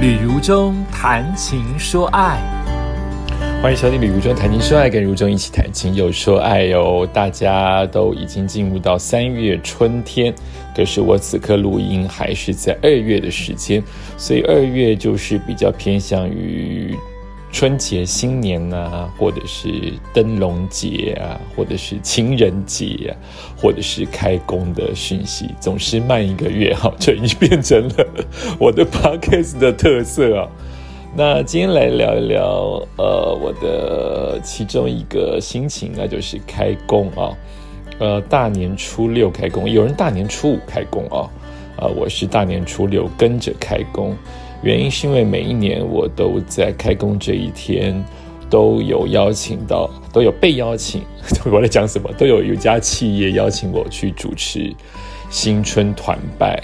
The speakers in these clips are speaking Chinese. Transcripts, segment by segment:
旅如中谈情说爱，欢迎收听《旅如中谈情说爱》，跟如中一起谈情又说爱哟。大家都已经进入到三月春天，可是我此刻录音还是在二月的时间，所以二月就是比较偏向于春节、新年啊，或者是灯笼节啊，或者是情人节啊，或者是开工的讯息，总是慢一个月哈，这已经变成了我的 podcast 的特色啊。那今天来聊一聊，呃，我的其中一个心情，那就是开工啊。呃，大年初六开工，有人大年初五开工啊，啊，我是大年初六跟着开工。原因是因为每一年我都在开工这一天都有邀请到，都有被邀请。我在讲什么？都有有家企业邀请我去主持新春团拜。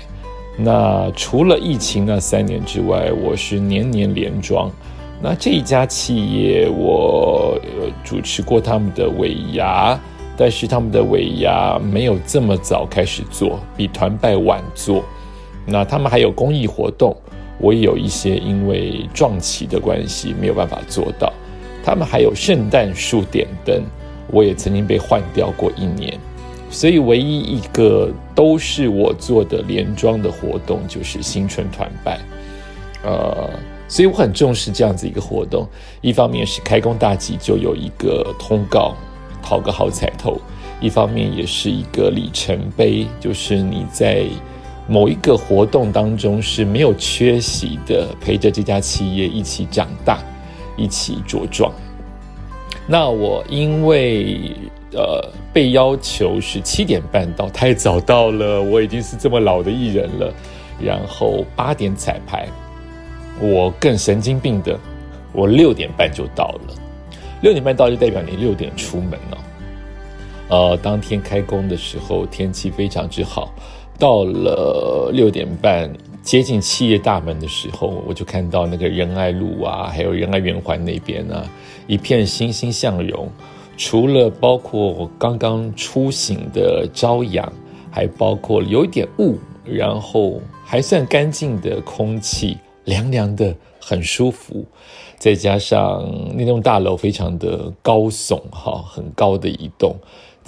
那除了疫情那三年之外，我是年年连庄。那这一家企业我主持过他们的尾牙，但是他们的尾牙没有这么早开始做，比团拜晚做。那他们还有公益活动。我也有一些因为撞期的关系没有办法做到，他们还有圣诞树点灯，我也曾经被换掉过一年，所以唯一一个都是我做的连庄的活动就是新春团拜，呃，所以我很重视这样子一个活动，一方面是开工大吉就有一个通告，讨个好彩头，一方面也是一个里程碑，就是你在。某一个活动当中是没有缺席的，陪着这家企业一起长大，一起茁壮。那我因为呃被要求是七点半到，太早到了，我已经是这么老的艺人了。然后八点彩排，我更神经病的，我六点半就到了。六点半到就代表你六点出门了。呃，当天开工的时候天气非常之好。到了六点半，接近企业大门的时候，我就看到那个仁爱路啊，还有仁爱圆环那边啊，一片欣欣向荣。除了包括刚刚出行的朝阳，还包括有一点雾，然后还算干净的空气，凉凉的，很舒服。再加上那栋大楼非常的高耸，哈，很高的一栋。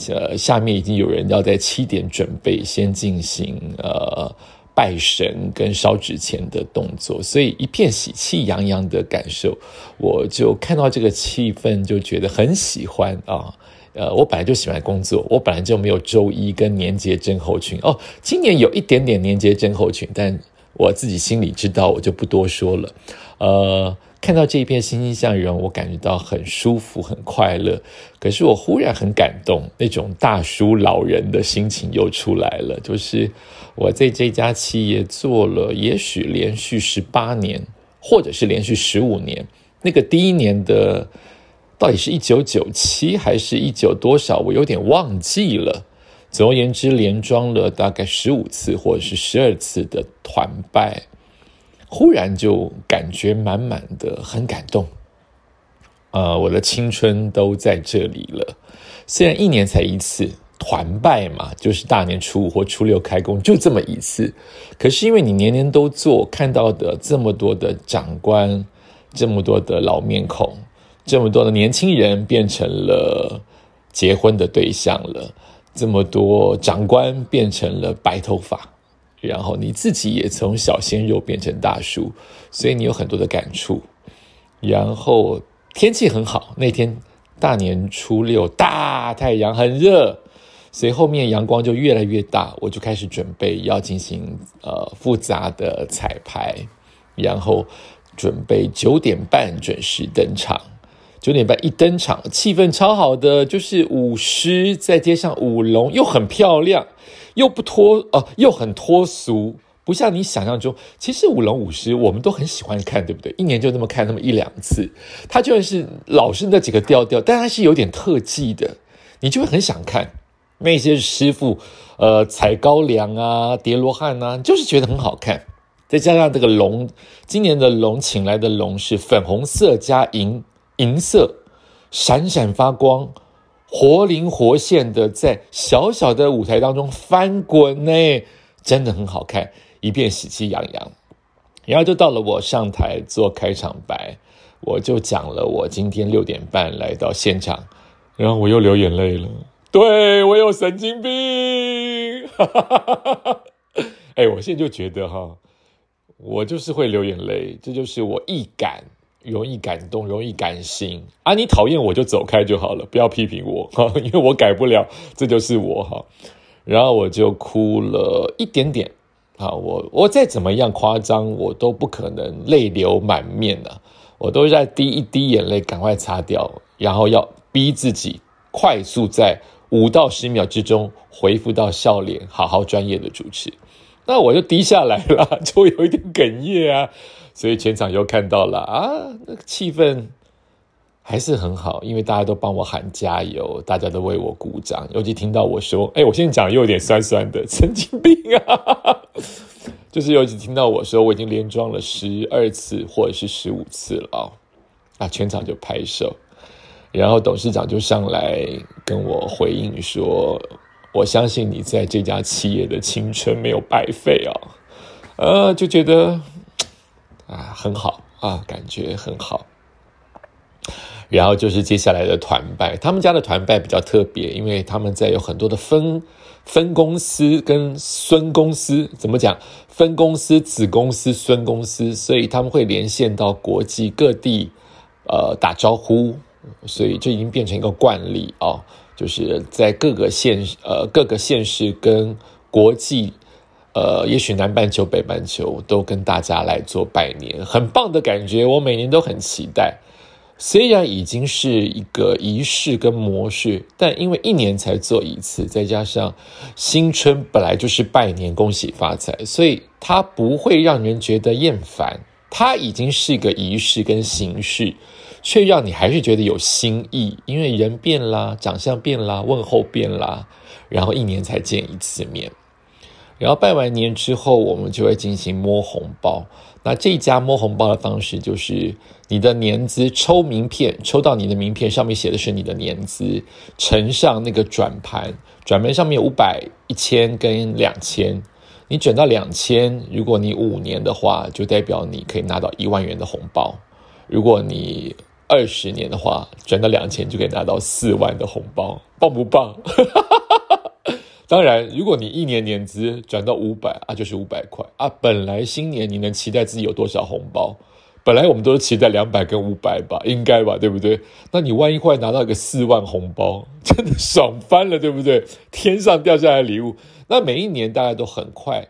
呃，下面已经有人要在七点准备，先进行呃拜神跟烧纸钱的动作，所以一片喜气洋洋的感受，我就看到这个气氛就觉得很喜欢啊。呃，我本来就喜欢工作，我本来就没有周一跟年节症候群哦，今年有一点点年节症候群，但我自己心里知道，我就不多说了。呃。看到这一片欣欣向荣，我感觉到很舒服、很快乐。可是我忽然很感动，那种大叔老人的心情又出来了。就是我在这家企业做了，也许连续十八年，或者是连续十五年。那个第一年的到底是一九九七还是一九多少，我有点忘记了。总而言之，连装了大概十五次或者是十二次的团拜。忽然就感觉满满的，很感动。呃，我的青春都在这里了。虽然一年才一次团拜嘛，就是大年初五或初六开工，就这么一次。可是因为你年年都做，看到的这么多的长官，这么多的老面孔，这么多的年轻人变成了结婚的对象了，这么多长官变成了白头发。然后你自己也从小鲜肉变成大叔，所以你有很多的感触。然后天气很好，那天大年初六大太阳很热，所以后面阳光就越来越大，我就开始准备要进行呃复杂的彩排，然后准备九点半准时登场。九点半一登场，气氛超好的，就是舞狮在街上舞龙，又很漂亮。又不脱哦，又很脱俗，不像你想象中。其实舞龙舞狮我们都很喜欢看，对不对？一年就那么看那么一两次，它就算是老是那几个调调，但它是有点特技的，你就会很想看那些师傅，呃，踩高粱啊，叠罗汉啊，就是觉得很好看。再加上这个龙，今年的龙请来的龙是粉红色加银银色，闪闪发光。活灵活现的在小小的舞台当中翻滚呢，真的很好看，一片喜气洋洋。然后就到了我上台做开场白，我就讲了我今天六点半来到现场，然后我又流眼泪了。对我有神经病，哎，我现在就觉得哈，我就是会流眼泪，这就是我易感，容易感动，容易感性啊。你讨厌我就走开就好了，不要批评我哈，因为我改不了，这就是我哈。然后我就哭了一点点啊，我我再怎么样夸张，我都不可能泪流满面的，我都在滴一滴眼泪赶快擦掉，然后要逼自己快速在。五到十秒之中回复到笑脸，好好专业的主持，那我就低下来了，就有一点哽咽啊，所以全场又看到了啊，那个气氛还是很好，因为大家都帮我喊加油，大家都为我鼓掌，尤其听到我说，哎，我现在讲又有点酸酸的，神经病啊，就是尤其听到我说我已经连装了十二次或者是十五次了啊，啊，全场就拍手。然后董事长就上来跟我回应说：“我相信你在这家企业的青春没有白费哦。”呃，就觉得啊很好啊，感觉很好。然后就是接下来的团拜，他们家的团拜比较特别，因为他们在有很多的分分公司跟孙公司，怎么讲？分公司、子公司、孙公司，所以他们会连线到国际各地，呃，打招呼。所以这已经变成一个惯例啊，就是在各个县呃各个县市跟国际呃，也许南半球北半球都跟大家来做拜年，很棒的感觉，我每年都很期待。虽然已经是一个仪式跟模式，但因为一年才做一次，再加上新春本来就是拜年恭喜发财，所以它不会让人觉得厌烦，它已经是一个仪式跟形式。却让你还是觉得有新意，因为人变啦，长相变啦，问候变啦，然后一年才见一次面，然后拜完年之后，我们就会进行摸红包。那这一家摸红包的方式就是你的年资抽名片，抽到你的名片上面写的是你的年资，乘上那个转盘，转盘上面有五百、一千跟两千，你转到两千，如果你五年的话，就代表你可以拿到一万元的红包，如果你二十年的话，转到两千就可以拿到四万的红包，棒不棒？当然，如果你一年年资转到五百啊，就是五百块啊。本来新年你能期待自己有多少红包？本来我们都是期待两百跟五百吧，应该吧，对不对？那你万一会拿到一个四万红包，真的爽翻了，对不对？天上掉下来礼物，那每一年大家都很快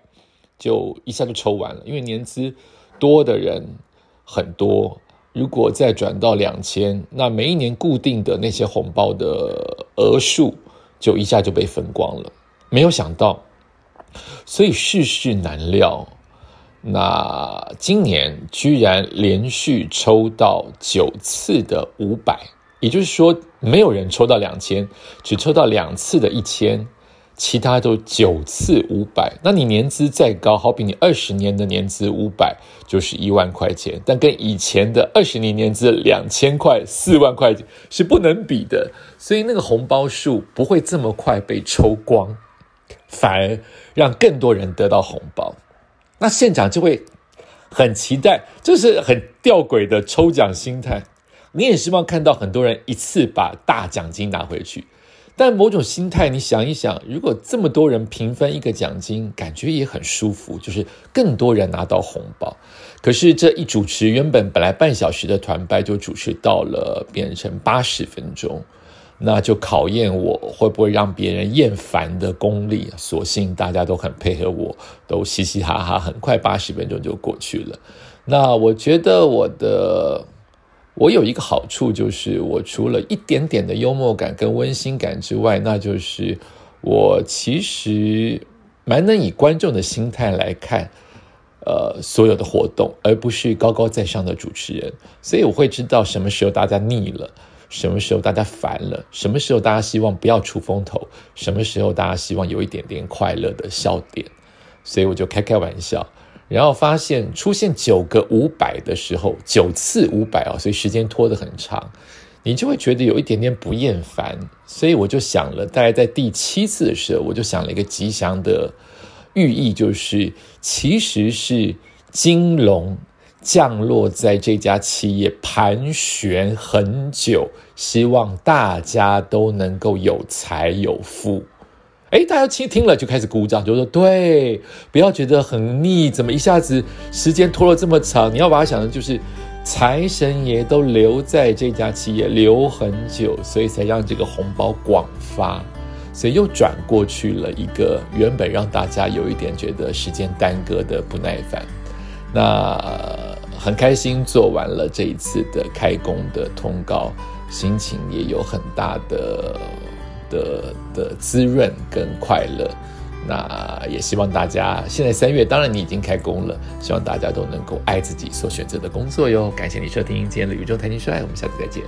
就一下就抽完了，因为年资多的人很多。如果再转到两千，那每一年固定的那些红包的额数就一下就被分光了。没有想到，所以世事难料。那今年居然连续抽到九次的五百，也就是说，没有人抽到两千，只抽到两次的一千。其他都九次五百，那你年资再高，好比你二十年的年资五百就是一万块钱，但跟以前的二十年年资两千块、四万块钱是不能比的，所以那个红包数不会这么快被抽光，反而让更多人得到红包，那县长就会很期待，这是很吊诡的抽奖心态，你也希望看到很多人一次把大奖金拿回去。但某种心态，你想一想，如果这么多人平分一个奖金，感觉也很舒服，就是更多人拿到红包。可是这一主持，原本本来半小时的团拜就主持到了变成八十分钟，那就考验我会不会让别人厌烦的功力。所幸大家都很配合我，都嘻嘻哈哈，很快八十分钟就过去了。那我觉得我的。我有一个好处，就是我除了一点点的幽默感跟温馨感之外，那就是我其实蛮能以观众的心态来看，呃，所有的活动，而不是高高在上的主持人。所以我会知道什么时候大家腻了，什么时候大家烦了，什么时候大家希望不要出风头，什么时候大家希望有一点点快乐的笑点。所以我就开开玩笑。然后发现出现九个五百的时候，九次五百哦，所以时间拖得很长，你就会觉得有一点点不厌烦。所以我就想了，大概在第七次的时候，我就想了一个吉祥的寓意，就是其实是金龙降落在这家企业盘旋很久，希望大家都能够有财有富。哎，大家听听了就开始鼓掌，就说对，不要觉得很腻，怎么一下子时间拖了这么长？你要把它想的就是财神爷都留在这家企业留很久，所以才让这个红包广发，所以又转过去了一个原本让大家有一点觉得时间耽搁的不耐烦。那很开心做完了这一次的开工的通告，心情也有很大的。的的滋润跟快乐，那也希望大家现在三月，当然你已经开工了，希望大家都能够爱自己所选择的工作哟。感谢你收听今天的宇宙谈情说爱，我们下次再见。